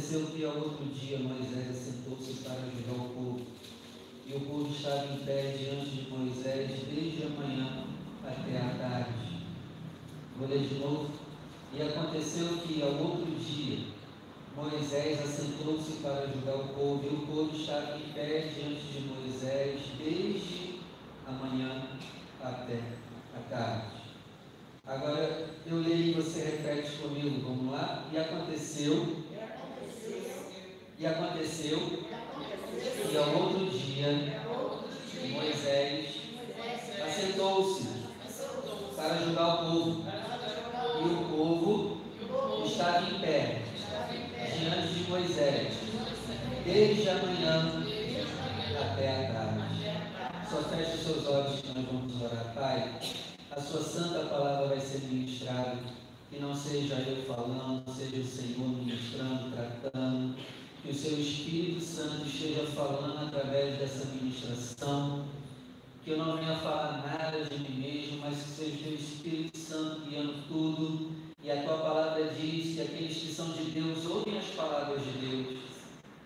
aconteceu que ao outro dia Moisés assentou-se para ajudar o povo. E o povo estava em pé diante de Moisés desde a manhã até a tarde. Vou ler de novo. E aconteceu que ao outro dia Moisés assentou-se para ajudar o povo, e o povo estava em pé diante de Moisés desde a manhã até a tarde. Agora eu leio e você repete comigo, vamos lá? E aconteceu, e aconteceu, e ao outro dia Moisés assentou-se para ajudar o povo, e o povo estava em pé diante de Moisés, desde a manhã até a tarde. Só feche os seus olhos que nós vamos orar, Pai a sua santa palavra vai ser ministrada, que não seja eu falando, seja o Senhor ministrando, tratando, que o seu Espírito Santo esteja falando através dessa ministração, que eu não venha falar nada de mim mesmo, mas que seja o Espírito Santo guiando tudo, e a tua palavra diz que aqueles que são de Deus ouvem as palavras de Deus.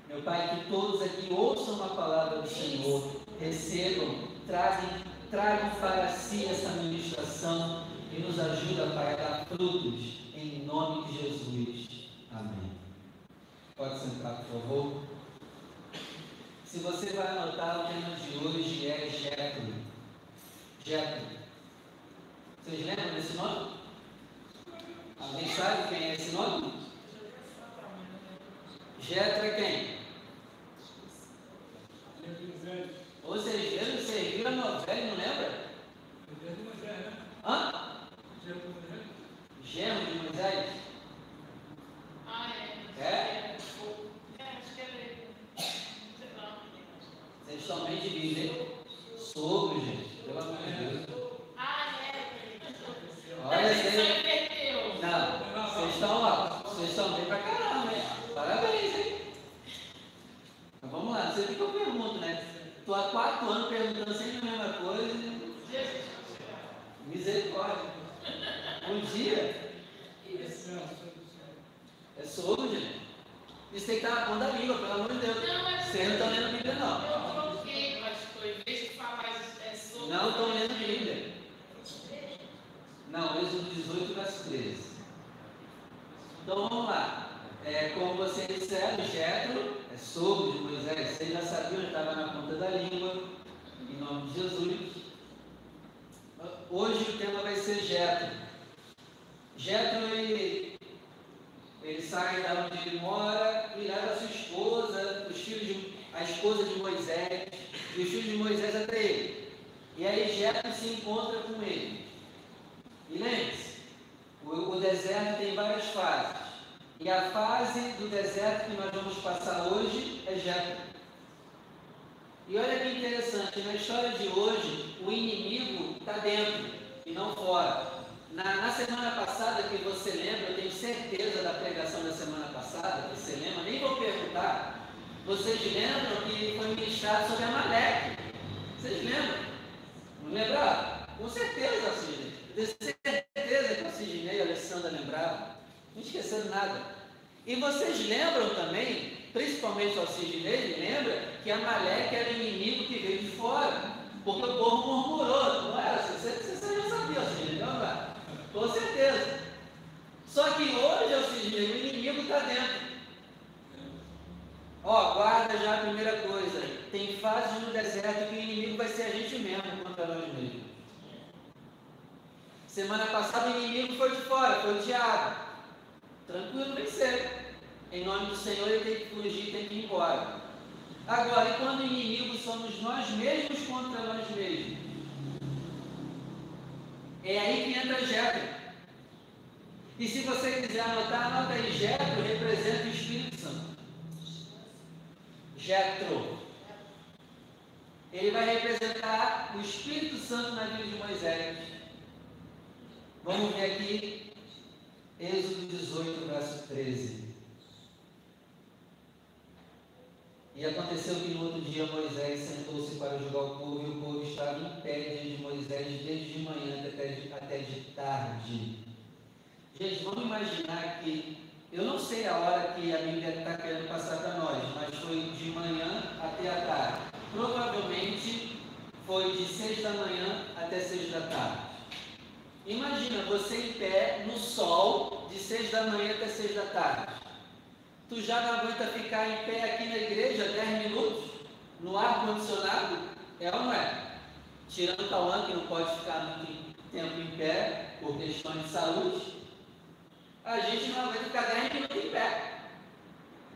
Meu Pai, que todos aqui ouçam a palavra do Senhor, recebam, trazem tragam para si essa ministração e nos ajuda, Pai, a dar frutos, em nome de Jesus. Amém. Pode sentar, por favor. Se você vai anotar, o tema de hoje é Jetro. Jetro. Vocês lembram desse nome? Alguém sabe quem é esse nome? Jetro é quem? Ou seja, você viu a novela e não lembra? Hã? Genro de Moisés? Ah, é. É? É, acho que é. Sei lá. Vocês estão bem de Bíblia. Sogro, gente. Pelo amor de Deus. Ah, é. Olha, Você vocês. só inverteu. Não, vocês estão, ó. Vocês estão bem pra caramba, hein? Parabéns, hein? Mas vamos lá, não sei o que eu pergunto, né? Estou há quatro anos perguntando sempre a mesma coisa. Jesus. Misericórdia. Um dia. É sogro, gente. Isso tem que estar na ponta da língua, pelo amor de Deus. Não, é Vocês não estão lendo a Bíblia, não. Eu coloquei, mas foi, em vez de falar é sobre. Não estão lendo a Bíblia. Não, Êxodo 18, verso 13. Então vamos lá. É, como vocês disseram, Jetro é sogro de Moisés. Vocês já sabiam, já estava na ponta da língua. Em nome de Jesus. Hoje o tema vai ser Jetro. Jetro, ele, ele sai da onde ele mora e leva a sua esposa, os filhos de, a esposa de Moisés, e os filhos de Moisés até ele. E aí Jetro se encontra com ele. E lembre-se, o, o deserto tem várias fases. E a fase do deserto que nós vamos passar hoje é Jetro. E olha que interessante, na história de hoje, o inimigo está dentro e não fora. Na, na, semana passada, que você lembra, eu tenho certeza da pregação da semana passada, que você lembra, nem vou perguntar. Vocês lembram que foi ministrado sobre Amaleque? Vocês lembram? Não lembraram? Com certeza, Sidney. Tenho certeza que a Sidney e a Alessandra lembraram. Não esqueceram nada. E vocês lembram também, principalmente o Sidney, lembra que Amaleque era inimigo que veio de fora. Porque o povo murmurou, não era? Você, você já sabia, Sidney, não é? Com certeza. Só que hoje, Sidney, o inimigo está dentro. Ó, guarda já a primeira coisa. Tem fases no deserto que o inimigo vai ser a gente mesmo contra nós mesmos. Semana passada o inimigo foi de fora, foi o diabo. Tranquilo, vencer. Em nome do Senhor ele tem que fugir, tem que ir embora. Agora, e quando inimigos somos nós mesmos contra nós mesmos? É aí que entra Jetro. E se você quiser anotar, anota aí, Jetro representa o Espírito Santo. Jetro. Ele vai representar o Espírito Santo na vida de Moisés. Vamos ver aqui, Êxodo 18, verso 13. E aconteceu que no outro dia Moisés sentou-se para julgar o povo, e o povo estava em pé diante de Moisés desde de manhã até de, até de tarde. Gente, vamos imaginar que, eu não sei a hora que a Bíblia está querendo passar para nós, mas foi de manhã até a tarde. Provavelmente foi de seis da manhã até seis da tarde. Imagina você em pé no sol de seis da manhã até seis da tarde. Tu já não aguenta ficar em pé aqui na igreja 10 minutos? No ar condicionado? É ou não é? Tirando o Cauã, que não pode ficar muito tempo em pé por questões de saúde. A gente não aguenta ficar 10 minutos em pé.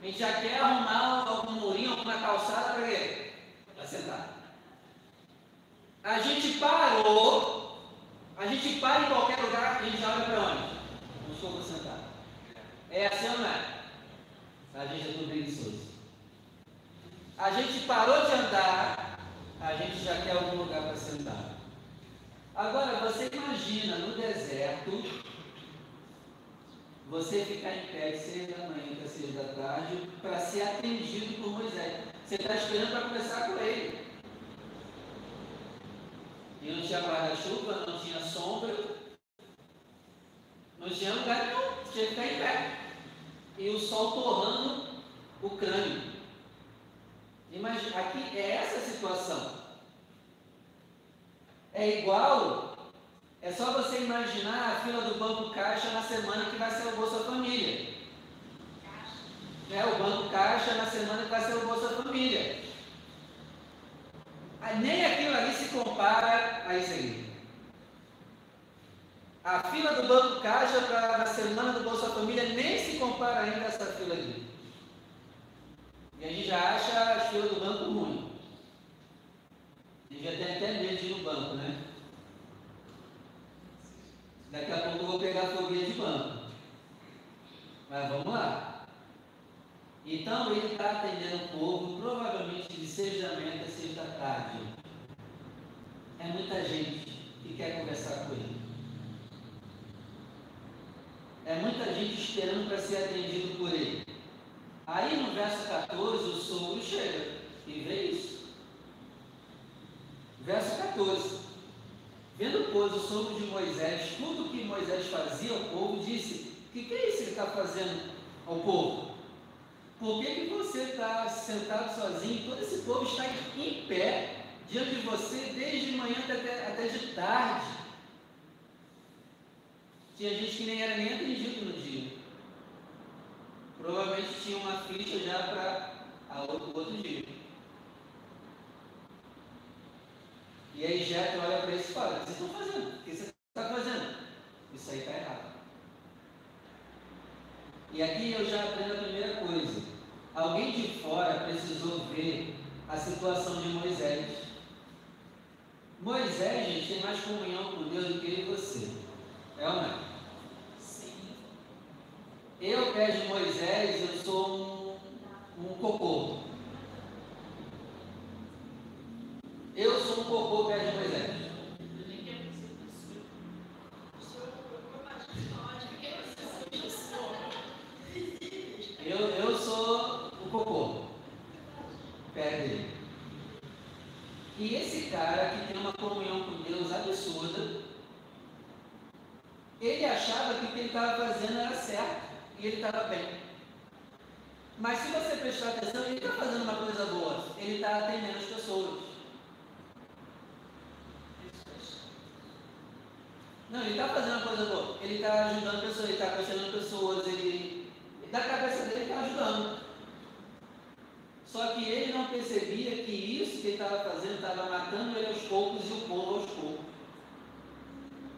A gente já quer arrumar algum murinho, alguma calçada para quê? Para sentar. A gente parou, a gente para em qualquer lugar, a gente olha para onde? Não estou para sentar. É assim ou não é? A gente é tudo preguiçoso. A gente parou de andar, a gente já quer algum lugar para sentar. Agora, você imagina no deserto, você ficar em pé de seis da manhã até seis da tarde para ser atendido por Moisés. Você está esperando para conversar com ele. E não tinha guarda-chuva, não tinha sombra, não tinha lugar nenhum, tinha que ficar em pé. E o sol torrando o crânio. Imagina, aqui é essa situação. É igual é só você imaginar a fila do Banco Caixa na semana que vai ser o Bolsa Família. É, o Banco Caixa na semana que vai ser o Bolsa Família. Nem aquilo ali se compara a isso aí. A fila do Banco Caixa para na semana do Bolsa Família nem se compara ainda a essa fila ali. E a gente já acha a fila do banco ruim. A gente já tem até medo de ir no banco, né? Daqui a pouco eu vou pegar a fobia de banco. Mas vamos lá. Então ele está atendendo o povo, provavelmente de seis da manhã até seis da tarde. É muita gente que quer conversar com ele. É muita gente esperando para ser atendido por ele. Aí no verso 14 o sogro chega e vê isso. Verso 14. Vendo, pois, o sogro de Moisés, tudo que Moisés fazia ao povo, disse: O que, que é isso que ele está fazendo ao povo? Por que, que você está sentado sozinho? Todo esse povo está em pé diante de você desde manhã até, até de tarde. Tinha gente que nem era nem atendido no dia. Provavelmente tinha uma ficha já para o outro dia. E aí Jetro olha para eles e fala, o que vocês estão fazendo? O que você está fazendo? Isso aí está errado. E aqui eu já aprendo a primeira coisa. Alguém de fora precisou ver a situação de Moisés. Moisés, gente, tem mais comunhão com Deus do que eu e você. É ou não é? Eu, pé de Moisés, eu sou um, um cocô. Eu sou um cocô pé de Moisés. Eu, eu sou o cocô. Pé dele. E esse cara que tem uma comunhão com Deus absurda, ele achava que o que ele estava fazendo era certo e ele estava bem. Mas se você prestar atenção, ele está fazendo uma coisa boa, ele está atendendo as pessoas. Não, ele está fazendo uma coisa boa. Ele está ajudando pessoas, ele está questionando pessoas, ele, da cabeça dele está ajudando. Só que ele não percebia que isso que ele estava fazendo estava matando ele aos poucos e o povo aos poucos.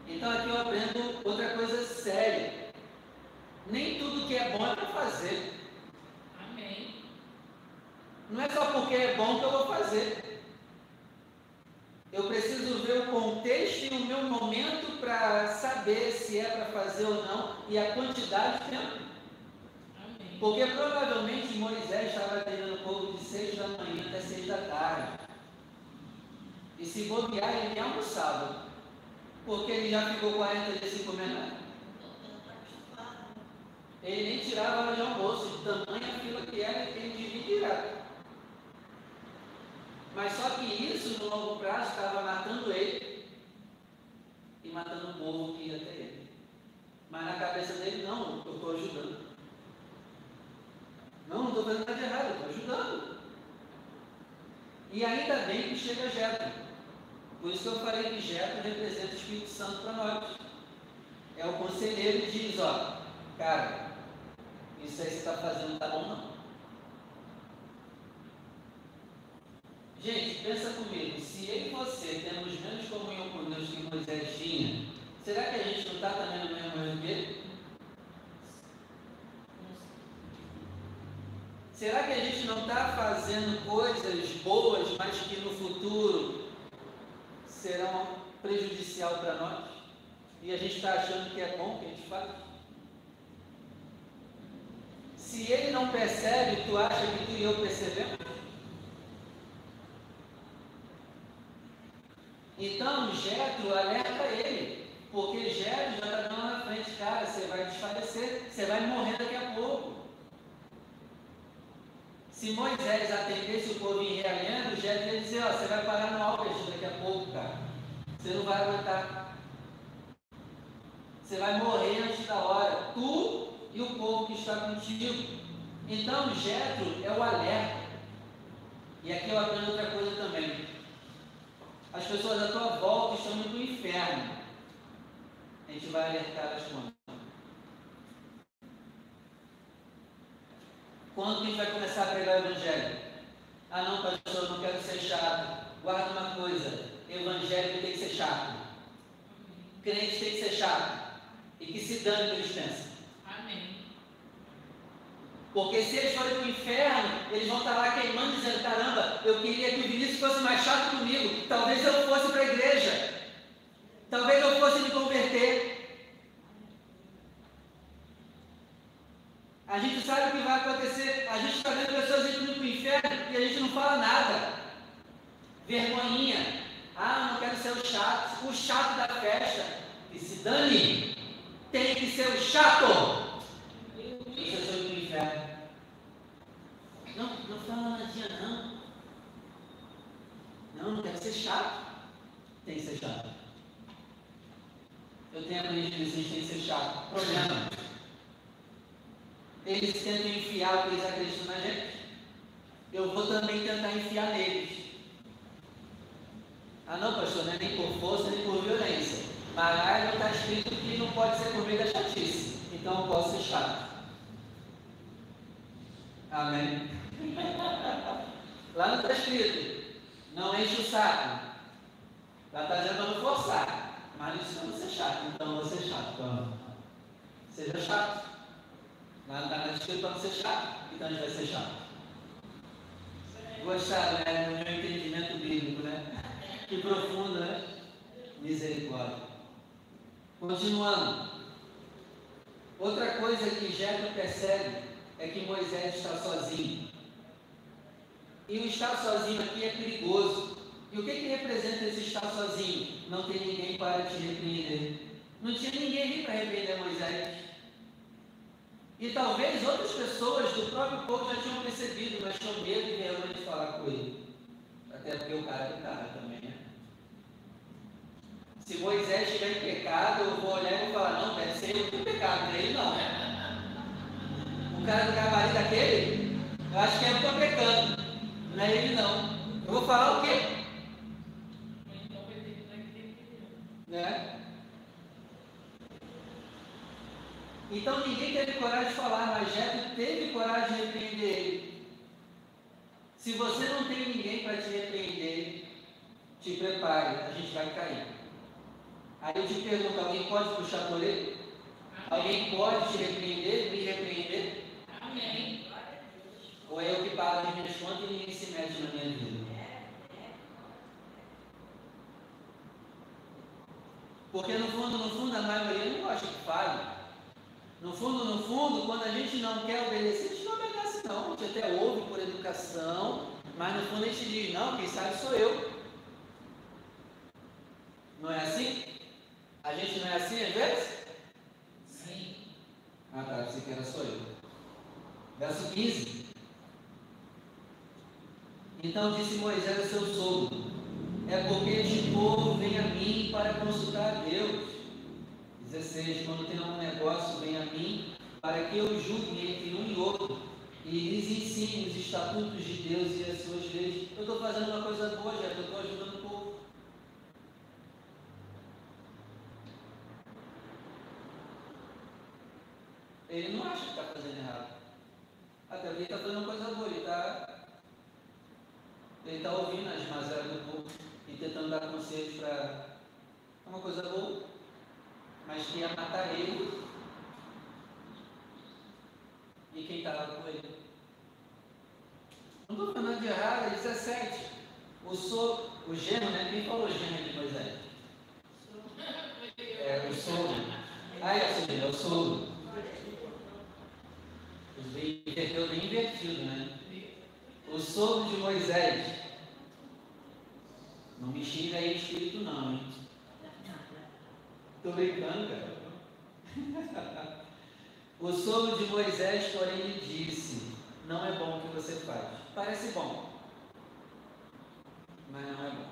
Então aqui eu aprendo outra coisa séria. Nem tudo que é bom é para fazer. Amém. Não é só porque é bom que eu vou fazer. Eu preciso ver o contexto e o meu momento para saber se é para fazer ou não e a quantidade de tempo. Amém. Porque provavelmente Moisés estava atendendo o povo de seis da manhã até seis da tarde. E se bobear, ele nem almoçava. Porque ele já ficou 40 dias sem comer nada. Ele nem tirava a hora de almoço, de tamanha fila que era, ele devia tirar. Mas só que isso, no longo prazo, estava matando ele e matando o povo que ia até ele. Mas na cabeça dele, não, eu estou ajudando. Não, não estou fazendo nada de errado, estou ajudando. E ainda bem que chega Jetro. Por isso que eu falei que Jetro representa o Espírito Santo para nós. É o conselheiro que diz, ó, cara, isso aí que você está fazendo está bom não. Gente, pensa comigo, se eu e você temos menos comunhão com Deus que Moisés tinha, será que a gente não está também no mesmo erro que ele? Será que a gente não está fazendo coisas boas, mas que no futuro serão prejudicial para nós? E a gente está achando que é bom que a gente faz? Se ele não percebe, tu acha que tu e eu percebemos? Então, Jetro alerta ele, porque Jetro já está dando na frente, cara, você vai desfalecer, você vai morrer daqui a pouco. Se Moisés atendesse o povo em realhando, Jetro ia dizer, ó, você vai parar no Albert daqui a pouco, cara. Você não vai aguentar. Você vai morrer antes da hora. Tu e o povo que está contigo. Então, Jetro é o alerta. E aqui eu aprendo outra coisa também. As pessoas à tua volta estão indo para o inferno. A gente vai alertar as quando? Quando que a gente vai começar a pregar o Evangelho? Ah não, pastor, não quero ser chato. Guarda uma coisa, evangélico tem que ser chato. Crente tem que ser chato. E que se dane que eles pensam. Porque se eles forem para o inferno, eles vão estar lá queimando, dizendo: caramba, eu queria que o Vinícius fosse mais chato comigo. Talvez eu fosse para a igreja. Talvez eu fosse me converter. A gente sabe o que vai acontecer. A gente está vendo pessoas indo para o inferno e a gente não fala nada. Vergonhinha. Ah, não quero ser o chato. O chato da festa. E se dane. Tem que ser o chato. Não, não fala nadinha não. Não, não quero ser chato. Tem que ser chato. Eu tenho aprendido que vocês têm que ser chato. Problema. Eles tentam enfiar o que eles acreditam na gente. Eu vou também tentar enfiar neles. Ah não, pastor, não é nem por força nem por violência. Mas lá não está escrito que não pode ser por meio da chatice. Então eu posso ser chato. Amém. Lá não está escrito, não enche o saco. Lá está dizendo para não forçar. Mas isso não ser chato, então você ser chato. Então, seja chato. Lá não está escrito para ser chato, então a gente vai ser chato. Gostaram, né? No meu entendimento bíblico, né? Que profundo, né? Misericórdia. Continuando. Outra coisa que Jetro percebe é que Moisés está sozinho. E o estar sozinho aqui é perigoso. E o que, que representa esse estar sozinho? Não ter ninguém para te repreender. Não tinha ninguém ali para repreender Moisés. E talvez outras pessoas do próprio povo já tinham percebido, mas tinham medo e vergonha de falar com ele. Até porque o cara é cara também, né? Se Moisés estiver em pecado, eu vou olhar e vou falar, não, deve ser eu que pecado, não é ele não. O cara do gabarito daquele, eu acho que é eu estou pecando. Não é ele não. Eu vou falar o quê? Né? Então ninguém teve coragem de falar, mas Jetro teve coragem de repreender ele. Se você não tem ninguém para te repreender, te prepare, a gente vai cair. Aí eu te pergunto, alguém pode puxar por ele? Alguém pode te repreender, me repreender? Amém. Ou é eu que pago as minhas contas e ninguém se mete na minha vida? Porque no fundo, no fundo, a maioria não gosta que fale. No fundo, no fundo, quando a gente não quer obedecer, a gente não obedece não. A gente até ouve por educação, mas no fundo a gente diz, não, quem sabe sou eu. Não é assim? A gente não é assim às vezes? Sim. Ah tá, você que era sou eu. Verso 15. Então disse Moisés a seu sogro: É porque este povo vem a mim para consultar a Deus. 16: Quando tem um negócio, vem a mim para que eu julgue entre um e outro. e lhes ensine os estatutos de Deus e as suas leis. Eu estou fazendo uma coisa boa, já, eu estou ajudando o povo. Ele não acha que está fazendo errado. Até porque ele está fazendo uma coisa boa, ele está ele está ouvindo as mazelas do povo e tentando dar conselhos para. É uma coisa boa, mas que ia matar ele e quem estava com ele. Não estou falando de errado, 17. O, so, o gênio, né? Quem falou gênio de Moisés? É, o sogro. Ah, é assim, é o sogro. Os inverteu bem invertido, né? O sogro de Moisés. Não me xinga aí espírito não, hein? Estou brincando, cara. o sogro de Moisés, porém, lhe disse: Não é bom o que você faz. Parece bom, mas não é bom.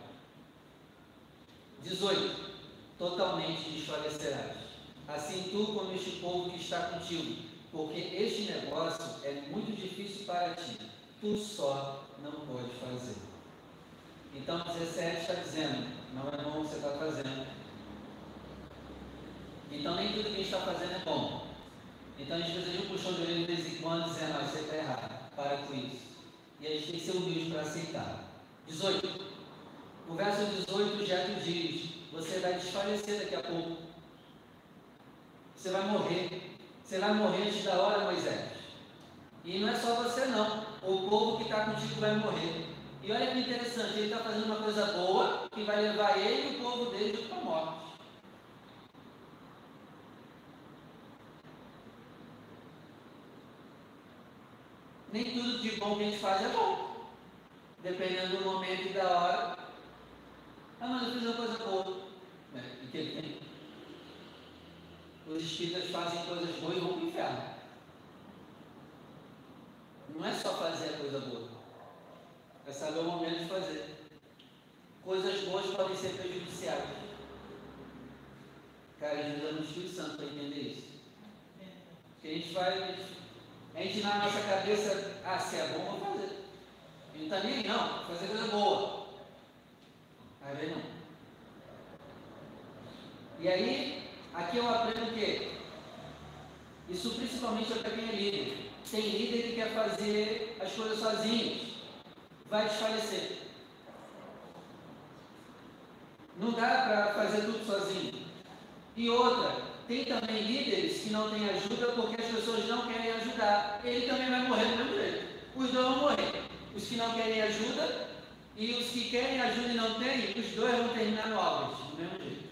18. Totalmente desfalecerás. Assim tu como este povo que está contigo, porque este negócio é muito difícil para ti. Tu só não pode fazer. Então 17 está dizendo, não é bom o que você está fazendo. Então nem tudo que a gente está fazendo é bom. Então a gente precisa de um puxão de orelha de vez em quando dizendo, ah, você está errado, para com isso. E a gente tem que ser humilde para aceitar. 18. O verso 18 já te diz, você vai desfalecer daqui a pouco. Você vai morrer. Você vai morrer antes da hora, Moisés. E não é só você não. O povo que está contigo vai morrer. E olha que interessante, ele está fazendo uma coisa boa que vai levar ele e o povo dele para a morte. Nem tudo de bom que a gente faz é bom. Dependendo do momento e da hora. Ah, mas eu fiz uma coisa boa. É, que ele tem. Os espíritas fazem coisas boas e vão para o inferno. Não é só fazer a coisa boa. É saber o momento de fazer. Coisas boas podem ser prejudiciais. Cara, a gente usa no Espírito Santo para entender isso. O que a gente gente na nossa cabeça, ah, se é bom, vamos fazer. A gente está nem não, fazer coisa boa. Aí vem não. E aí, aqui eu aprendo o quê? Isso principalmente para quem é líder. Tem líder que quer fazer as coisas sozinhos vai desfalecer. Não dá para fazer tudo sozinho. E outra, tem também líderes que não têm ajuda porque as pessoas não querem ajudar. Ele também vai morrer do mesmo jeito. Os dois vão morrer. Os que não querem ajuda e os que querem ajuda e não têm, os dois vão terminar no Álvares, do mesmo jeito.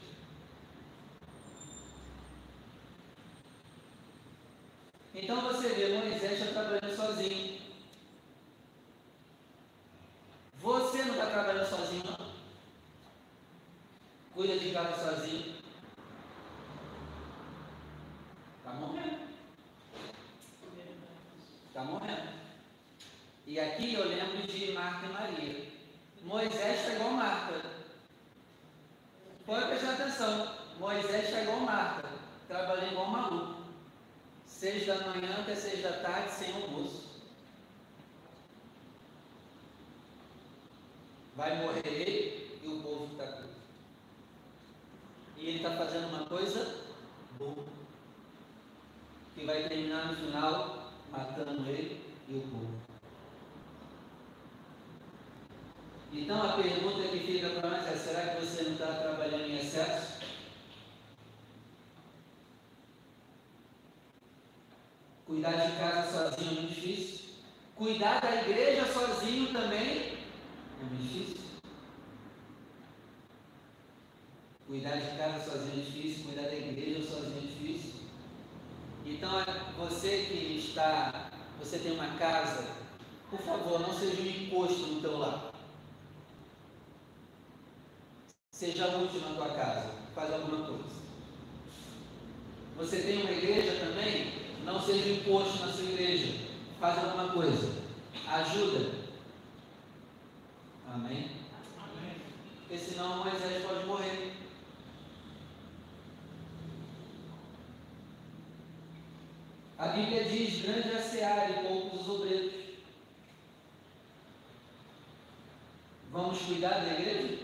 Então você vê, Moisés faz alguma coisa. Ajuda. Amém? Porque senão Moisés pode morrer. A Bíblia diz: grande a seara e poucos os obreiros. Vamos cuidar da igreja?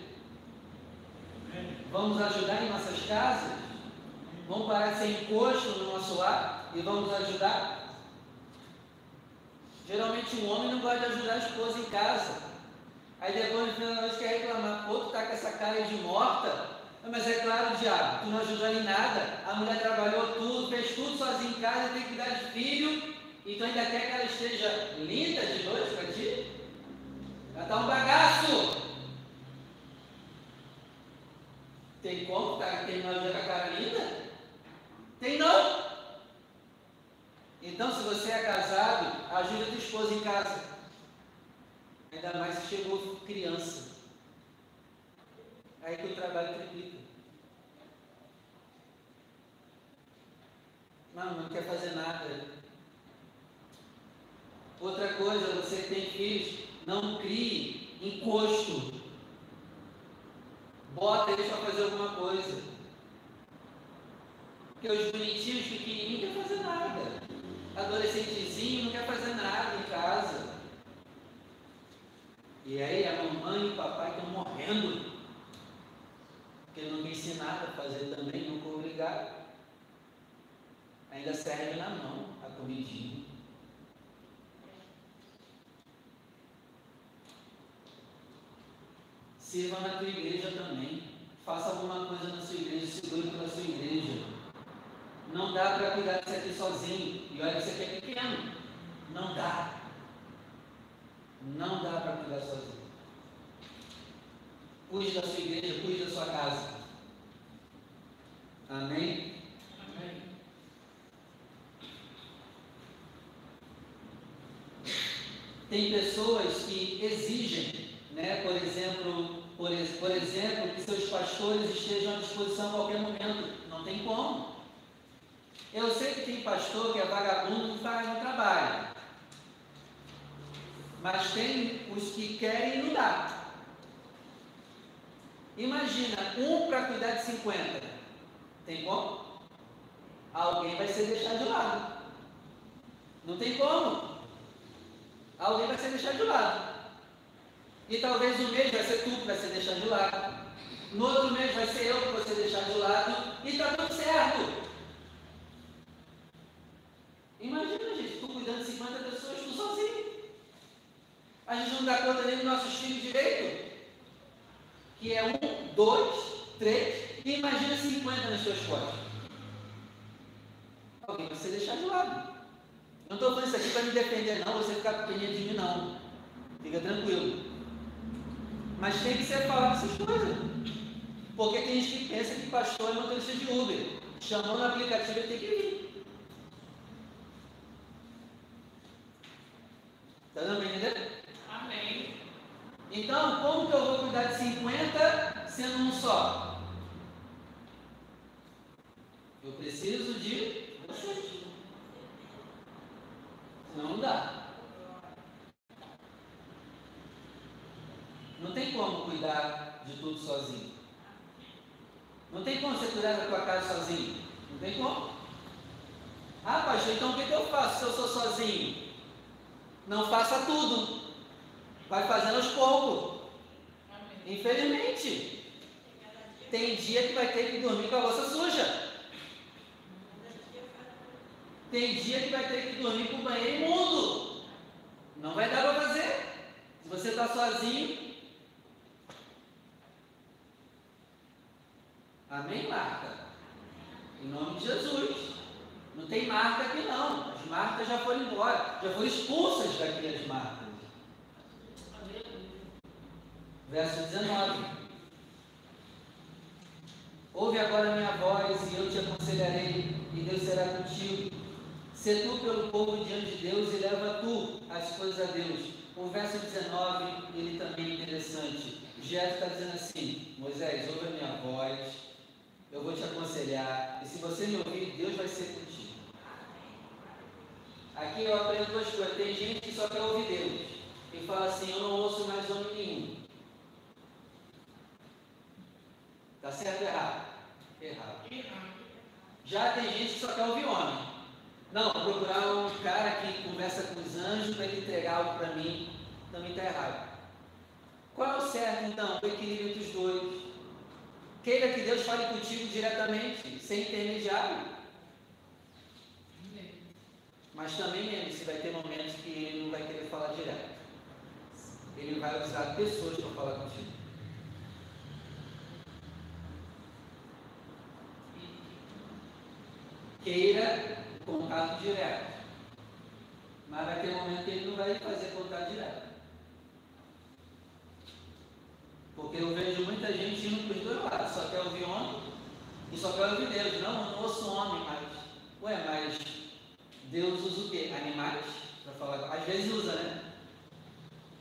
Vamos ajudar em nossas casas? Vamos parar de ser encosto no nosso lar e vamos ajudar? Geralmente um homem não gosta de ajudar a esposa em casa. Aí depois no final da noite quer reclamar, pô, tu tá com essa cara de morta. Mas é claro, diabo, tu não ajudou em nada. A mulher trabalhou tudo, fez tudo sozinha em casa, tem que cuidar de filho. Então ainda quer que ela esteja linda de noite para ti? Ela tá um bagaço. Tem como tá, terminar o dia com a cara linda? Tem não. Então, se você é casado, ajude a tua esposa em casa. Ainda mais se chegou criança. Aí que o trabalho triplica. Não, não quer fazer nada. Outra coisa, você tem filhos, não crie encosto. Bota eles para fazer alguma coisa. Porque os bonitinhos pequenininhos não quer fazer nada. Adolescentezinho não quer fazer nada em casa. E aí a mamãe e o papai estão morrendo. Porque não me ensinaram a fazer também, nunca obrigaram. Ainda serve na mão a comidinha. Sirva na tua igreja também. Faça alguma coisa na sua igreja, segure pela sua igreja. Não dá para cuidar disso aqui sozinho. E olha que isso aqui é pequeno. Não dá. Não dá para cuidar sozinho. Cuide da sua igreja, cuide da sua casa. Amém? Amém. Tem pessoas que exigem, né, por exemplo, por, por exemplo, que seus pastores estejam à disposição a qualquer momento. Não tem como. Eu sei que tem pastor que é vagabundo e faz no trabalho. Mas tem os que querem não dá. Imagina, um para cuidar de 50. Tem como? Alguém vai ser deixado de lado. Não tem como. Alguém vai ser deixado de lado. E talvez um mês vai ser tu que vai ser deixado de lado. No outro mês vai ser eu que vou ser deixado de lado. E está tudo certo. Imagina, gente, tu cuidando de 50 pessoas, tu sozinho. A gente não dá conta nem dos nossos filhos direito. Que é um, dois, três, e imagina 50 nas suas costas. Alguém vai ser deixado de lado. Não estou falando isso aqui para me defender, não, você ficar pequenininho de mim, não. Fica tranquilo. Mas tem que ser falado essas coisas. Porque tem gente que pensa que pastor é motorista de Uber. Chamou no aplicativo, ele tem que vir. Está dando para entender? Amém. Então, como que eu vou cuidar de 50 sendo um só? Eu preciso de vocês. Senão não dá. Não tem como cuidar de tudo sozinho. Não tem como você cuidar da tua casa sozinho. Não tem como. Ah, pastor, então o que, que eu faço se eu sou sozinho? Não faça tudo. Vai fazendo aos poucos. Amém. Infelizmente. Tem dia que vai ter que dormir com a louça suja. Tem dia que vai ter que dormir com o banheiro imundo. Não vai dar para fazer. Se você está sozinho. Amém, Marta? Em nome de Jesus. Não tem marca aqui não. As marcas já foram embora. Já foram expulsas daqui as marcas. Verso 19. Ouve agora a minha voz e eu te aconselharei, e Deus será contigo. Se tu pelo povo diante de Deus e leva tu as coisas a Deus. O verso 19, ele também é interessante. Jetro está dizendo assim, Moisés, ouve a minha voz, eu vou te aconselhar, e se você me ouvir, Deus vai ser contigo. Aqui eu aprendo duas coisas. Tem gente que só quer ouvir Deus e fala assim, eu não ouço mais homem nenhum. Tá certo ou errado? Errado. Errado. Já tem gente que só quer ouvir homem. Não, procurar um cara que conversa com os anjos para ele entregar algo para mim, também está errado. Qual é o certo, então? O equilíbrio entre os dois. Queira que Deus fale contigo diretamente, sem intermediário. Mas também lembre-se, vai ter momentos que ele não vai querer falar direto. Ele vai usar pessoas para falar contigo. Queira contato direto. Mas vai ter momento que ele não vai fazer contato direto. Porque eu vejo muita gente indo para os dois lados, só quer ouvir homem e só quer ouvir Deus. Não, não ouço homem, mas. Ué, mas Deus usa o quê? Animais? Para falar. Às vezes usa, né?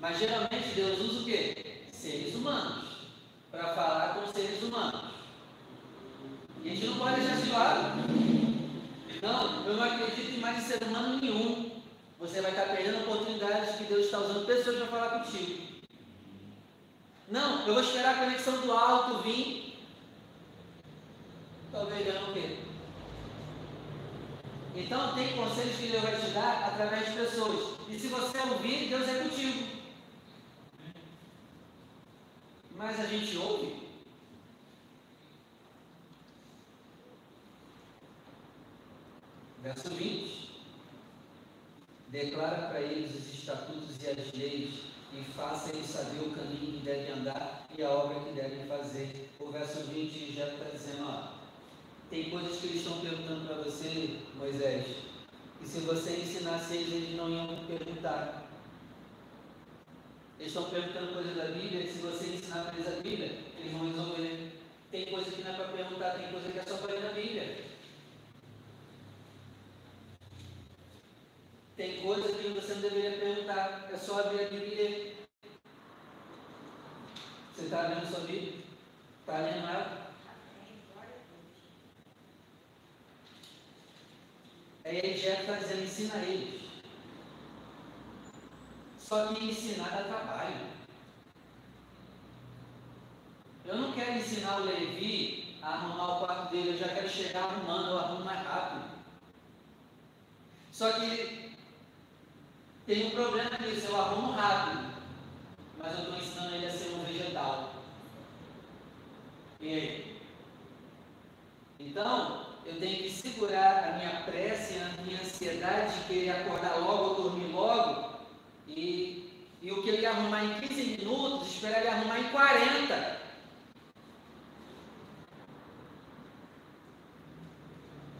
Mas geralmente Deus usa o quê? Seres humanos. Para falar com seres humanos. E a gente não pode deixar de lado. Não, eu não acredito em mais ser humano nenhum. Você vai estar perdendo oportunidades que Deus está usando pessoas para falar contigo. Não, eu vou esperar a conexão do alto vir. Talvez eu não queira. Então tem conselhos que Deus vai te dar através de pessoas. E se você ouvir, Deus é contigo. Mas a gente ouve. Verso 20. Declara para eles os estatutos e as leis e faça eles saber o caminho que devem andar e a obra que devem fazer. O verso 20 já está dizendo, ó, tem coisas que eles estão perguntando para você, Moisés, e se você ensinasse eles, eles não iam perguntar. Eles estão perguntando coisas da Bíblia, e se você ensinar para eles a Bíblia, eles vão resolver. Tem coisa que não é para perguntar, tem coisa que é só para ler na Bíblia. Tem coisa que você não deveria perguntar, é só abrir a Bíblia e ler. Você está lendo sua Bíblia? Está lendo ela? Aí ele está dizendo, ensina eles. Só que ensinar dá trabalho. Eu não quero ensinar o Levi a arrumar o quarto dele, eu já quero chegar arrumando, eu arrumo mais rápido. Só que tem um problema nisso, eu arrumo rápido, mas eu estou ensinando ele a ser um vegetal. E aí? Então, eu tenho que segurar a minha pressa, a minha ansiedade de querer acordar logo ou dormir logo, e, e o que ele arrumar em 15 minutos, esperar ele arrumar em 40.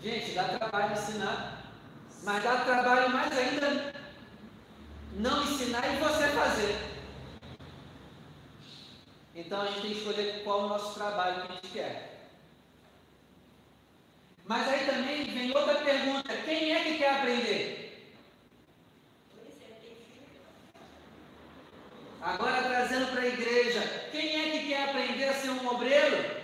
Gente, dá trabalho ensinar, mas dá trabalho mais ainda não ensinar e você fazer. Então a gente tem que escolher qual o nosso trabalho que a gente quer. Mas aí também vem outra pergunta: quem é que quer aprender? Agora trazendo para a igreja, quem é que quer aprender a ser um obreiro?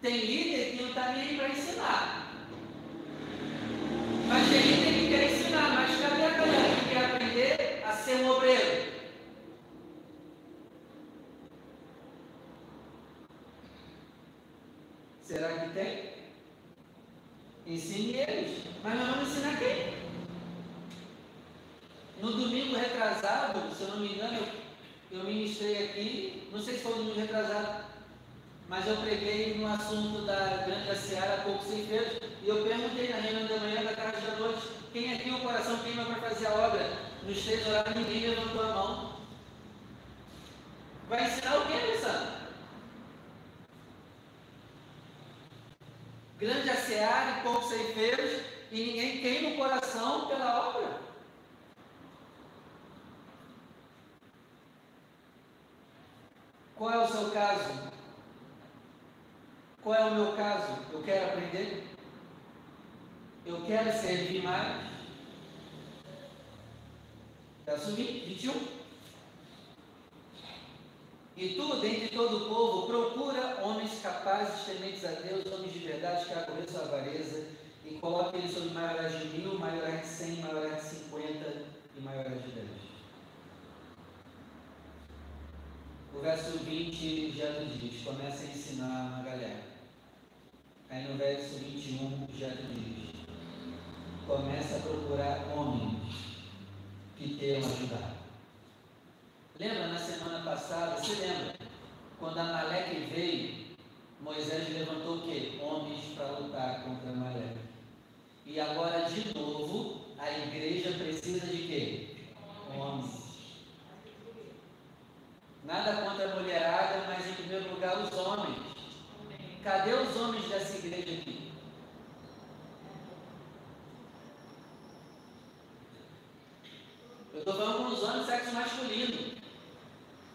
Tem líder que não está nem para ensinar. Mas tem gente que quer ensinar, mas cadê a galera que quer aprender a ser um obreiro? Será que tem? Ensine eles. Mas nós vamos ensinar quem? No domingo retrasado, se eu não me engano, eu, eu ministrei aqui, não sei se foi no domingo retrasado, mas eu preguei no assunto da grande seara pouco sem feitos, e eu perguntei na reunião da manhã, da tarde da noite, quem aqui o coração queima para fazer a obra? Nos três horários ninguém levantou a mão. Vai ensinar o que, Alessandro? Grande a seara e poucos ceifeiros, e ninguém queima o coração pela obra. Qual é o seu caso? Qual é o meu caso? Eu quero aprender? Eu quero servir mais? Verso 21. E tu, dentre todo o povo, procura homens capazes, tementes a Deus, homens de verdade, que aborreçam a avareza, e coloque eles sobre maiorais de mil, maiorais de cem, maiorais de cinquenta e maiorais de dez. O verso 20 já nos diz, começa a ensinar a galera. Aí no verso 21 já diz: começa a procurar homens que tenham ajudado. Lembra na semana passada, você lembra? Quando Amaleque veio, Moisés levantou o quê? Homens para lutar contra Amaleque. E agora, de novo, a igreja precisa de quê? Homens. Nada contra a mulherada, mas em primeiro lugar os homens. Cadê os homens dessa igreja aqui? Eu estou falando com os homens sexo masculino.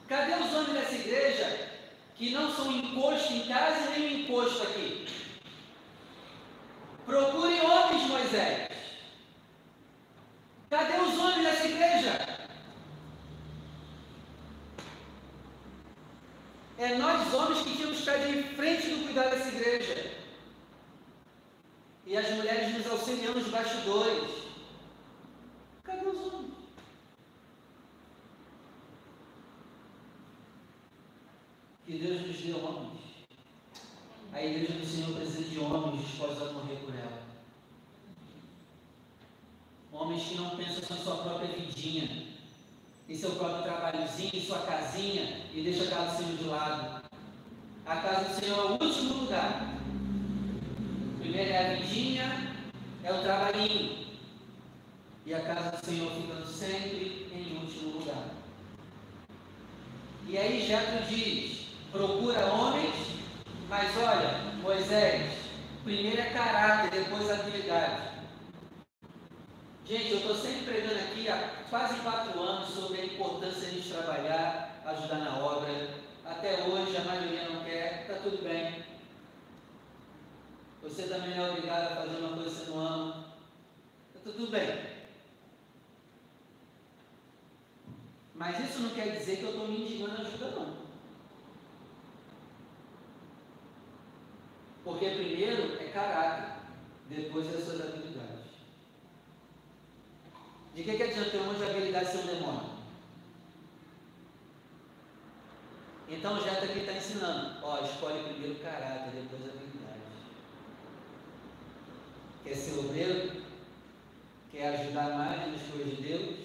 Cadê os homens dessa igreja que não são encosto em casa nem encosto aqui? Procure homens, Moisés. Cadê os homens dessa igreja? É nós homens que tínhamos que estar de frente do cuidado dessa igreja. E as mulheres nos auxiliando nos bastidores. Cadê os homens? Que Deus nos dê homens. A igreja do Senhor precisa de homens dispostos a morrer por ela. Homens que não pensam em sua própria vidinha, em seu próprio trabalhozinho, em sua casinha, e deixa a casa do Senhor de lado. A casa do Senhor é o último lugar. Primeiro é a vidinha, é o trabalhinho. E a casa do Senhor ficando sempre em último lugar. E aí Jetro diz: procura homens, mas olha, Moisés, primeiro é caráter, depois habilidade. Gente, eu estou sempre pregando aqui há quase quatro anos sobre a importância de trabalhar, ajudar na obra. Até hoje a maioria não quer, está tudo bem. Você também é obrigado a fazer uma coisa que você não ama. Está tudo bem. Mas isso não quer dizer que eu estou me indigando ajuda, não. Porque primeiro é caráter, depois é suas habilidades. De que, que adianta ter um monte de habilidade ser um demônio? Então o Jeto aqui está ensinando. Ó, escolhe primeiro o caráter, depois a habilidade. Quer ser obreiro? Quer ajudar mais nas coisas de Deus?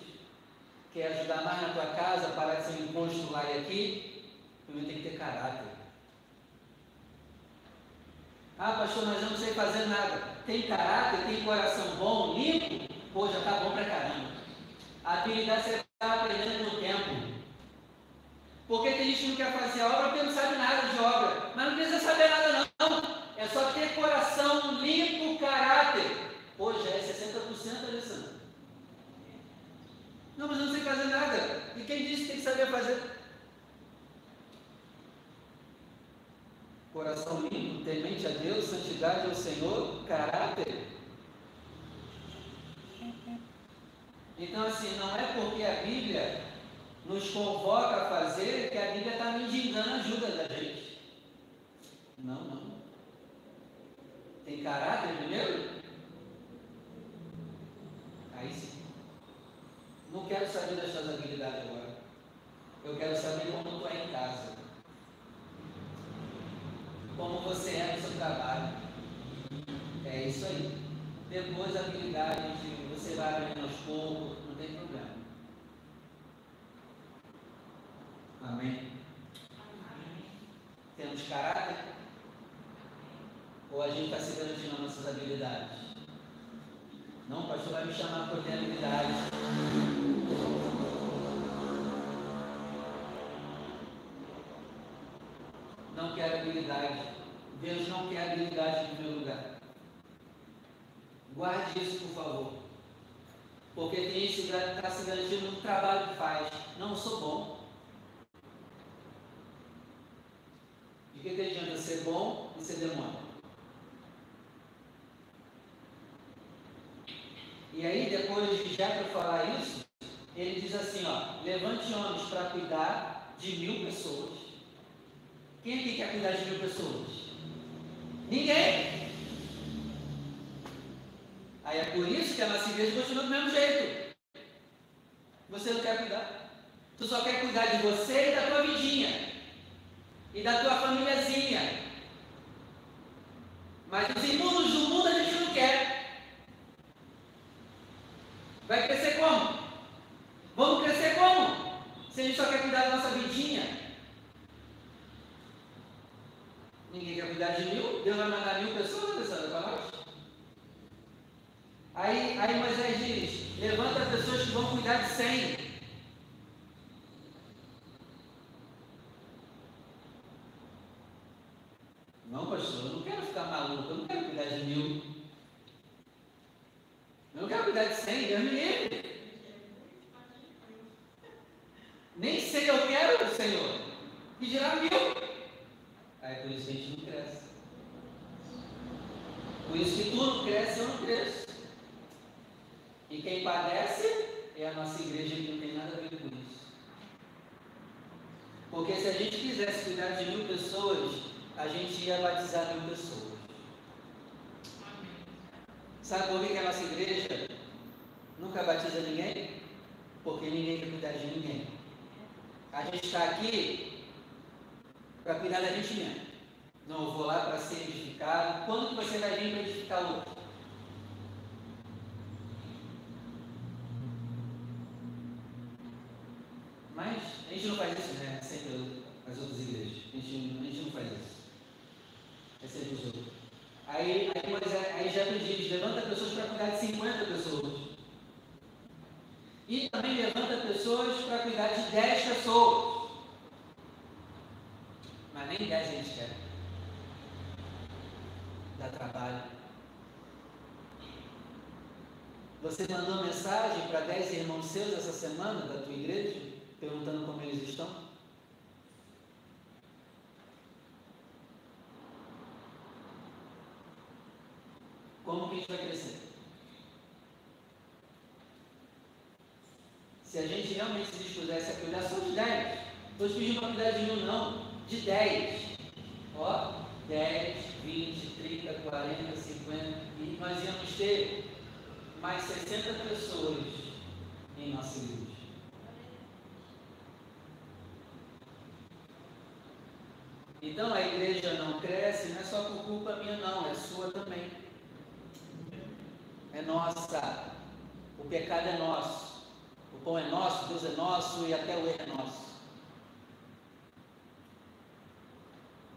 Quer ajudar mais na tua casa, parar de ser um imposto lá e aqui? Primeiro tem que ter caráter. Ah, pastor, mas eu não sei fazer nada. Tem caráter, tem coração bom, limpo? Pô, já está bom pra caramba. A habilidade você está aprendendo no tempo. Porque tem gente que não quer fazer a obra porque não sabe nada de obra. Mas não precisa saber nada, não. É só ter coração limpo, caráter. Pô, já é 60%, Alessandro. Não, mas eu não sei fazer nada. E quem disse que tem que saber fazer? Coração limpo, temente a Deus, santidade ao Senhor, caráter. Então, assim, não é porque a Bíblia nos convoca a fazer que a Bíblia está mendigando a ajuda da gente. Não, não. Tem caráter primeiro? Aí sim. Não quero saber das suas habilidades agora. Eu quero saber como tu é em casa. Como você é no seu trabalho. É isso aí. Depois a habilidade de você vai aprendendo aos poucos, não tem problema. Amém? Temos caráter? Ou a gente está se garantindo as nossas habilidades? Não, o pastor vai me chamar por ter habilidade. Não quero habilidade. Deus não quer habilidade no meu lugar. Guarde isso, por favor. Porque tem gente que está se garantindo no trabalho que faz. Não, eu sou bom. De que, que adianta ser bom e ser demônio? E aí, depois de já para falar isso, ele diz assim: ó, levante homens para cuidar de mil pessoas. Quem aqui quer cuidar de mil pessoas? Ninguém. Aí é por isso que a nossa igreja continua do mesmo jeito. Você não quer cuidar. Tu só quer cuidar de você e da tua vidinha. E da tua famíliazinha. Mas os imundos do mundo a gente não quer. Vai crescer como? Vamos crescer como? Se a gente só quer cuidar da nossa vidinha. Ninguém quer cuidar de mil, Deus vai mandar mil pessoas, Alessandra, para nós. Aí, aí Moisés diz: levanta pessoas que vão cuidar de cem. Não, pastor, eu não quero ficar maluco, eu não quero cuidar de mil. Eu não quero cuidar de cem, Deus me livre. Nem sei eu quero, Senhor. E dirá mil. Aí por isso a gente não cresce. Por isso que tu não cresce, eu não cresço. E quem padece é a nossa igreja que não tem nada a ver com isso. Porque se a gente quisesse cuidar de mil pessoas, a gente ia batizar mil pessoas. Sabe por que a nossa igreja nunca batiza ninguém? Porque ninguém quer cuidar de ninguém. A gente está aqui para cuidar da gente mesmo. Não, eu vou lá para ser edificado. Quando que você vai vir para edificar o outro? Mas a gente não faz isso, né? Sempre as outras igrejas. A gente, a gente não faz isso. Aí, aí, Moisés, aí já diz, levanta pessoas para cuidar de 50 pessoas. E também levanta pessoas para cuidar de 10 pessoas mas nem 10 a gente quer. Dá trabalho. Você mandou mensagem para 10 irmãos seus essa semana da tua igreja, perguntando como eles estão? Como que a gente vai crescer? Se a gente realmente se dispusesse a cuidar só de 10, estou te pedindo para cuidar de mil, não de 10. Ó, 10, 20, 30, 40, 50. E nós íamos ter mais 60 pessoas em nossa igreja. Então a igreja não cresce, não é só por culpa minha, não, é sua também. É nossa. O pecado é nosso. O pão é nosso, Deus é nosso e até o erro é nosso.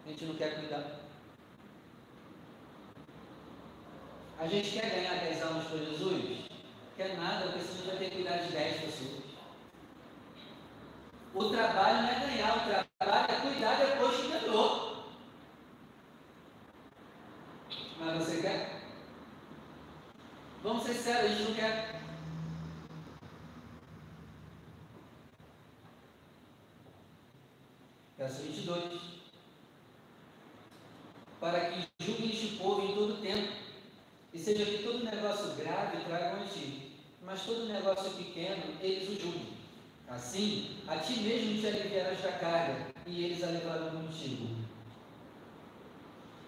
a gente não quer cuidar. A gente quer ganhar 10 almas para Jesus? Quer nada, porque senão vai ter que cuidar de 10 pessoas. O trabalho não é ganhar, o trabalho é cuidar depois que ganhou. Mas você quer? Sérios, a gente não quer. Verso 22 para que julgue este povo em todo tempo, e seja que todo negócio grave tragam a ti, mas todo negócio pequeno eles o julguem. Assim, a ti mesmo te aliviarás da carga, e eles a levarão contigo.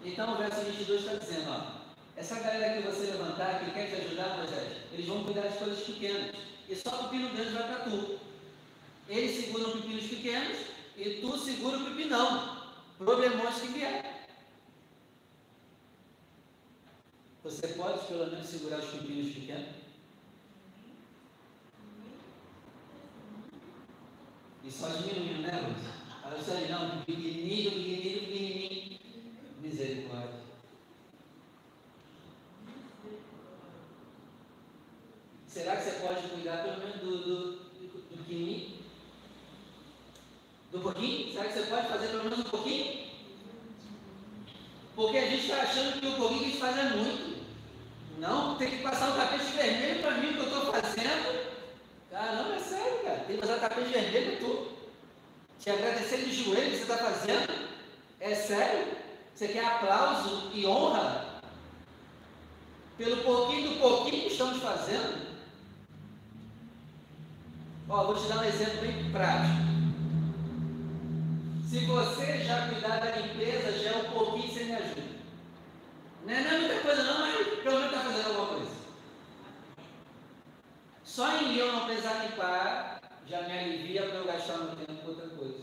Então o verso 22 está dizendo, ó, essa galera que você levantar, que quer te ajudar, Moisés, eles vão cuidar de coisas pequenas. E só o pepino grande vai para tu. Eles seguram pepinos pequenos e tu segura o pepinão. Problemões que vier. Você pode pelo menos segurar os pepinos pequenos? E só diminuindo, né, Luz? Ela só não, pequenininho, pequenininho, pequenininho. Misericórdia. Será que você pode cuidar pelo menos do, do, do pequenininho? Do pouquinho? Será que você pode fazer pelo menos um pouquinho? Porque a gente está achando que o pouquinho que a gente faz é muito. Não, tem que passar um tapete vermelho para mim que eu estou fazendo. Caramba, é sério, cara. Tem que passar tapete vermelho tu. Te agradecer de joelho que você está fazendo. É sério? Você quer aplauso e honra? Pelo pouquinho do pouquinho que estamos fazendo? Ó, vou te dar um exemplo bem prático. Se você já cuidar da limpeza, já é um pouquinho sem me ajuda. Não é, não é muita coisa não, mas pelo menos está fazendo alguma coisa. Só em eu não precisar limpar, já me alivia para eu gastar meu tempo com outra coisa.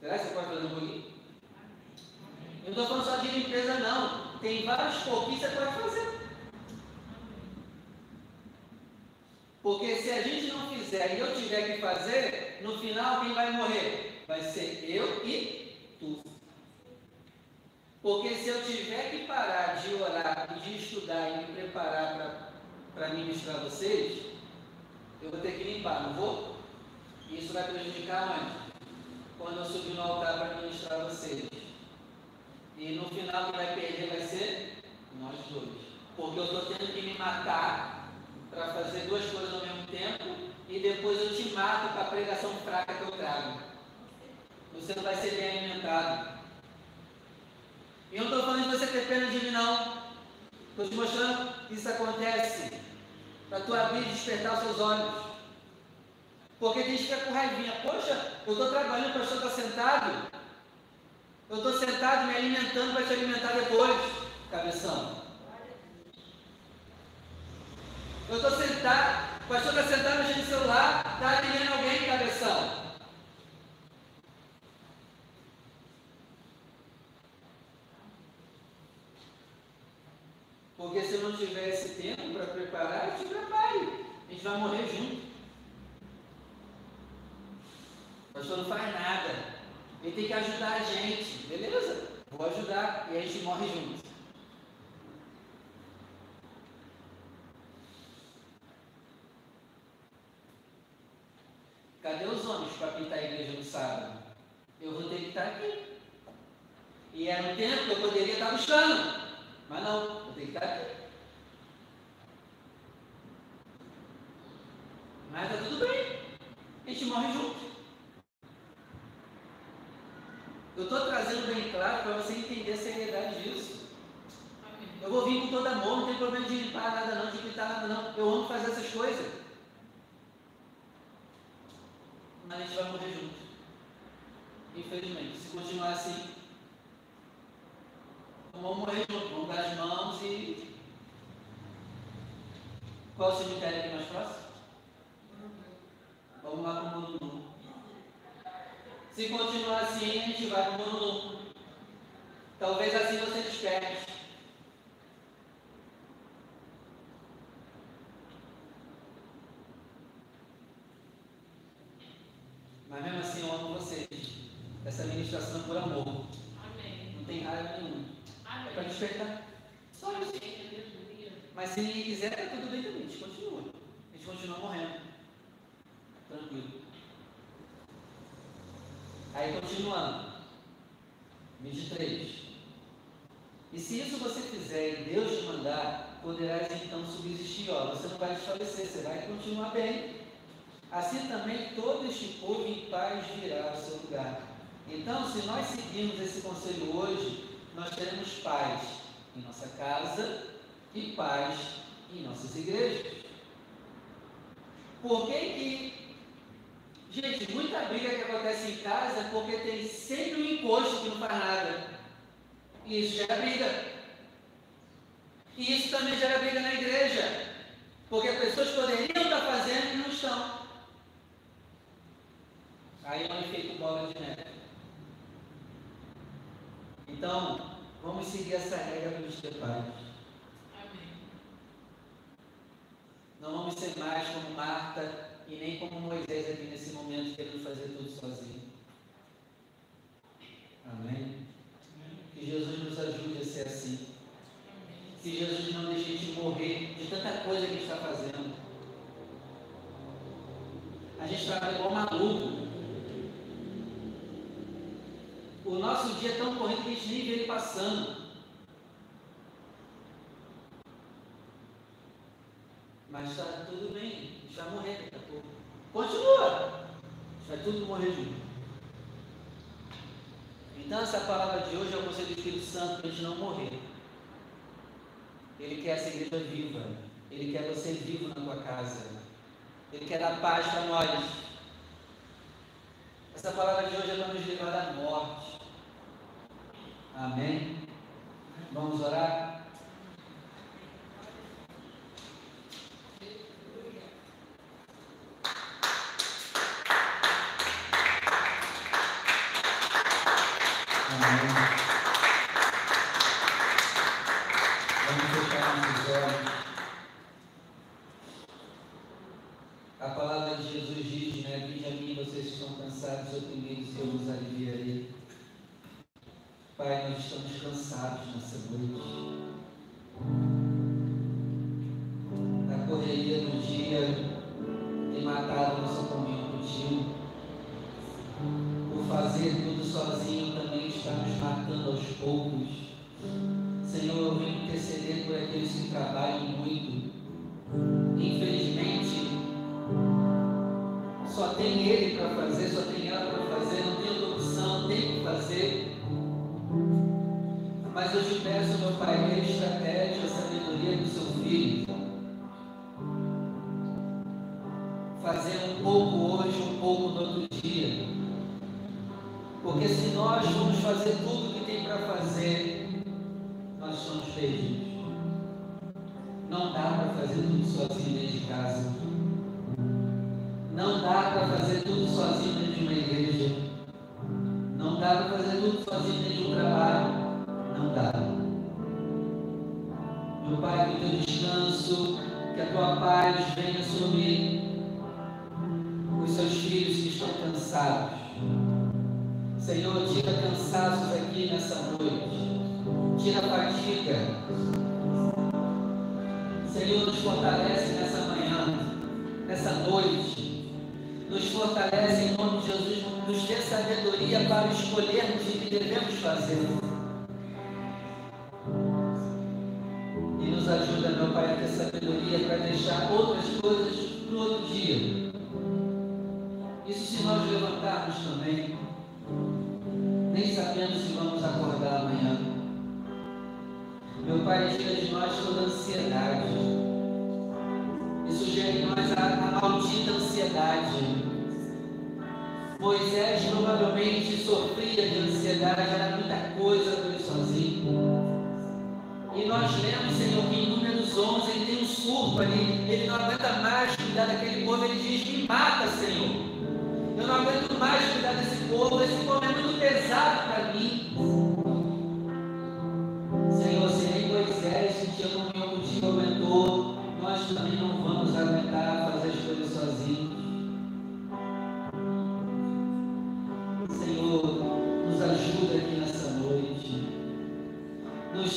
Será que você pode fazer um pouquinho? Eu não estou falando só de limpeza não. Tem vários pouquinhos que você pode fazer. Porque se a gente não fizer e eu tiver que fazer, no final quem vai morrer? Vai ser eu e tu. Porque se eu tiver que parar de orar e de estudar e me preparar para ministrar vocês, eu vou ter que limpar, não vou? Isso vai prejudicar onde? Quando eu subir no altar para ministrar vocês. E no final quem vai perder vai ser nós dois. Porque eu estou tendo que me matar para fazer duas coisas ao mesmo tempo e depois eu te mato com a pregação fraca que eu trago. Você não vai ser bem alimentado. E eu não estou falando de você ter pena de mim, não. Estou te mostrando que isso acontece para tu abrir e despertar os seus olhos. Porque tem gente que fica com raivinha. Poxa, eu estou trabalhando, o pastor está sentado. Eu estou sentado me alimentando para te alimentar depois, cabeção. Eu estou sentado, o pastor está sentado no celular, está atendendo alguém, cabeção. Porque se eu não tiver esse tempo para preparar, eu te prepare. A gente vai morrer junto. O pastor não faz nada. Ele tem que ajudar a gente. Beleza? Vou ajudar. E a gente morre junto. Cadê os homens para pintar a igreja no sábado? Eu vou ter que estar aqui. E era um tempo que eu poderia estar buscando. Mas não, vou ter que estar aqui. Mas está tudo bem. A gente morre junto. Eu estou trazendo bem claro para você entender a seriedade disso. Eu vou vir com todo amor, não tem problema de limpar nada não, de pintar nada não. Eu amo fazer essas coisas. Mas a gente vai morrer junto. Infelizmente. Se continuar assim, vamos morrer junto. Vamos dar as mãos e. Qual o cemitério aqui mais próximo? Vamos lá para o mundo se continuar assim, a gente vai para o mundo Talvez assim você desperte. Mas mesmo assim eu amo vocês. Essa ministração é por amor. Amém. Não tem raiva nenhuma. Amém. É para despertar. Só isso. Mas se ninguém quiser, é tudo bem também. A gente continua. Continua morrendo. Tranquilo. Aí continuando. 23. E se isso você fizer e Deus te mandar, poderás então subsistir. Ó, você não vai desfalecer, você vai continuar bem. Assim também todo este povo em paz virá ao seu lugar. Então, se nós seguirmos esse conselho hoje, nós teremos paz em nossa casa e paz em nossas igrejas. Por que, que Gente, muita briga que acontece em casa porque tem sempre um encosto que não faz nada. E isso gera briga. E isso também gera briga na igreja. Porque pessoas poderiam estar fazendo e não estão. Aí é um efeito bola de neve. Então, vamos seguir essa regra para os pais. Não vamos ser mais como Marta e nem como Moisés aqui nesse momento querendo fazer tudo sozinho. Amém? Que Jesus nos ajude a ser assim. Que Jesus não deixe a gente morrer de tanta coisa que a gente está fazendo. A gente trabalha igual maluco. O nosso dia é tão corrido que a gente nem vê ele passando. Mas está tudo bem, vai morrer daqui a pouco. Continua. Vai tudo morrer junto. Então essa palavra de hoje é o conselho do Espírito Santo para a gente não morrer. Ele quer essa igreja viva. Ele quer você vivo na tua casa. Ele quer dar paz para nós. Essa palavra de hoje é para nos livrar da morte. Amém? Vamos orar? Não dá para fazer tudo sozinho dentro de uma igreja. Não dá para fazer tudo sozinho dentro de um trabalho. Não dá. Meu Pai, que o teu descanso, que a tua paz venha sobre os seus filhos que estão cansados. Senhor, tira cansaços aqui nessa noite. Tira fadiga. Senhor, nos fortalece nessa manhã, nessa noite. Nos fortalece em nome de Jesus. Nos dê sabedoria para escolhermos o que devemos fazer. E nos ajuda, meu Pai, a ter sabedoria para deixar outras coisas para outro dia. Isso se nós levantarmos também, nem sabendo se vamos acordar amanhã. Meu Pai, tira de nós toda ansiedade. Isso gera em nós a, a maldita ansiedade. Moisés provavelmente sofria de ansiedade, era muita coisa para ele sozinho. E nós lemos, Senhor, que em Números 11 ele tem um surto ali, ele não aguenta mais cuidar daquele povo, ele diz: Me mata, Senhor. Eu não aguento mais cuidar desse povo, esse povo é muito pesado para mim.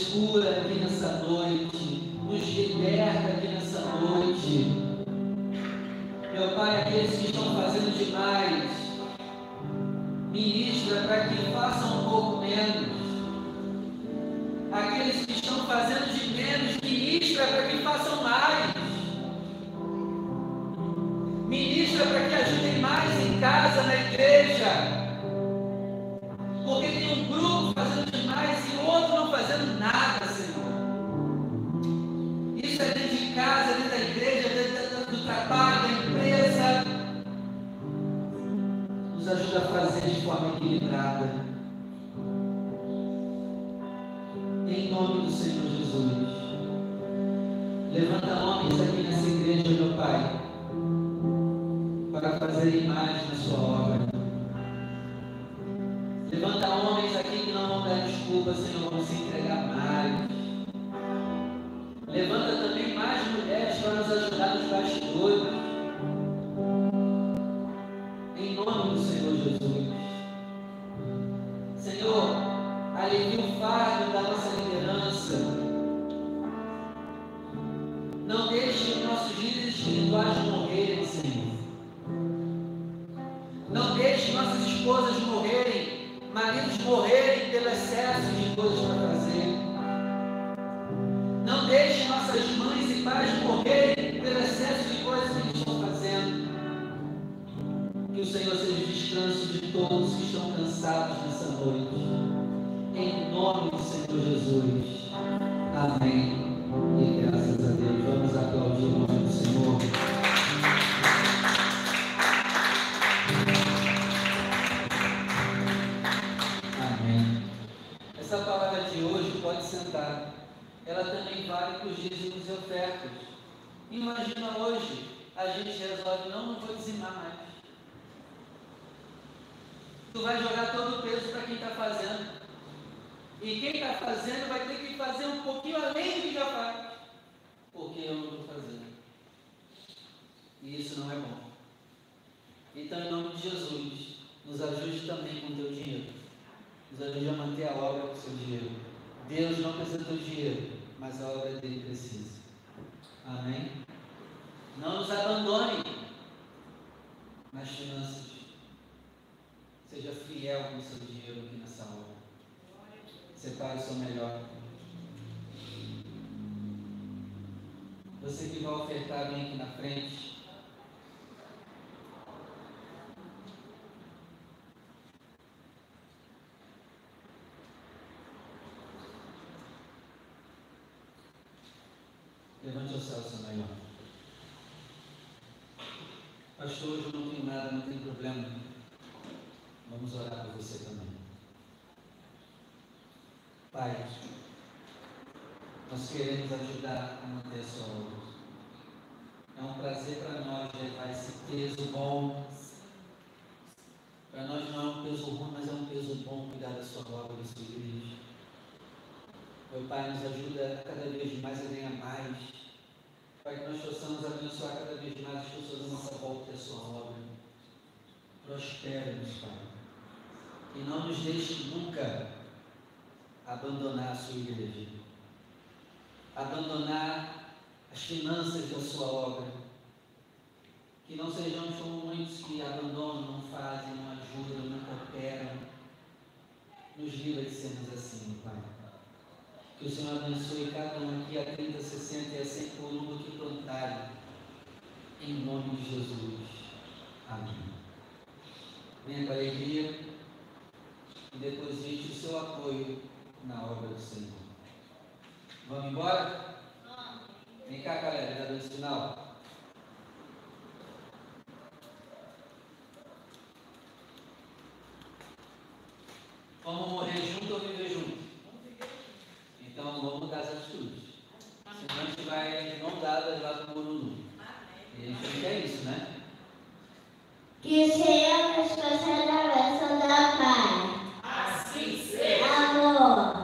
Nos cura aqui nessa noite, nos liberta aqui nessa noite. Meu Pai, aqueles que estão fazendo demais, ministra para que façam um pouco menos. Aqueles que estão fazendo de menos, ministra para que façam mais. Ministra para que ajudem mais em casa, na igreja. Forma equilibrada. Em nome do Senhor Jesus. Levanta homens aqui nessa igreja, meu Pai, para fazerem mais na sua obra. Levanta homens aqui que não vão dar desculpa, Senhor, vão se entregar mais. O descanso de todos que estão cansados nessa noite. Em nome do Senhor Jesus. Amém. E graças a Deus. Vamos aplaudir o nome do Senhor. Amém. Essa palavra de hoje pode sentar. Ela também vale para os dízimos e ofertas. Imagina hoje, a gente resolve, não, não vou dizimar mais. Tu vai jogar todo o peso para quem está fazendo. E quem está fazendo vai ter que fazer um pouquinho além do que já faz. Porque eu não estou fazendo. E isso não é bom. Então, em nome de Jesus, nos ajude também com o teu dinheiro. Nos ajude a manter a obra com o seu dinheiro. Deus não precisa do dinheiro, mas a obra dele precisa. Amém? Não nos abandone nas finanças. Seja fiel com o seu dinheiro aqui nessa obra. Separe o seu melhor. Você que vai ofertar, vem aqui na frente. Levante o céu, seu melhor. Pastor, hoje eu não tenho nada, não tem problema. Vamos orar por você também. Pai, nós queremos ajudar a manter a sua obra. É um prazer para nós levar esse peso bom. Para nós não é um peso ruim, mas é um peso bom cuidar da sua obra, da sua igreja. Meu Pai, nos ajuda cada vez mais a ganhar mais. Pai, que nós possamos abençoar cada vez mais as pessoas da nossa volta e a sua obra. Prospera-nos, Pai. E não nos deixe nunca abandonar a sua igreja. Abandonar as finanças da sua obra. Que não sejamos como muitos que abandonam, não fazem, não ajudam, não cooperam. Nos livra de sermos assim, Pai. Que o Senhor abençoe cada um aqui a 30, 60 e a 100 por que plantarem. Em nome de Jesus. Amém. Venha com alegria e deposite o seu apoio na obra do Senhor. Vamos embora? Vem cá, galera, dá dois sinal. Vamos morrer junto ou viver junto? Então vamos mudar as atitudes. Senão a gente vai de mão dadas lá no Mururu. E a gente quer isso, né? Que seja a pessoa 对，他。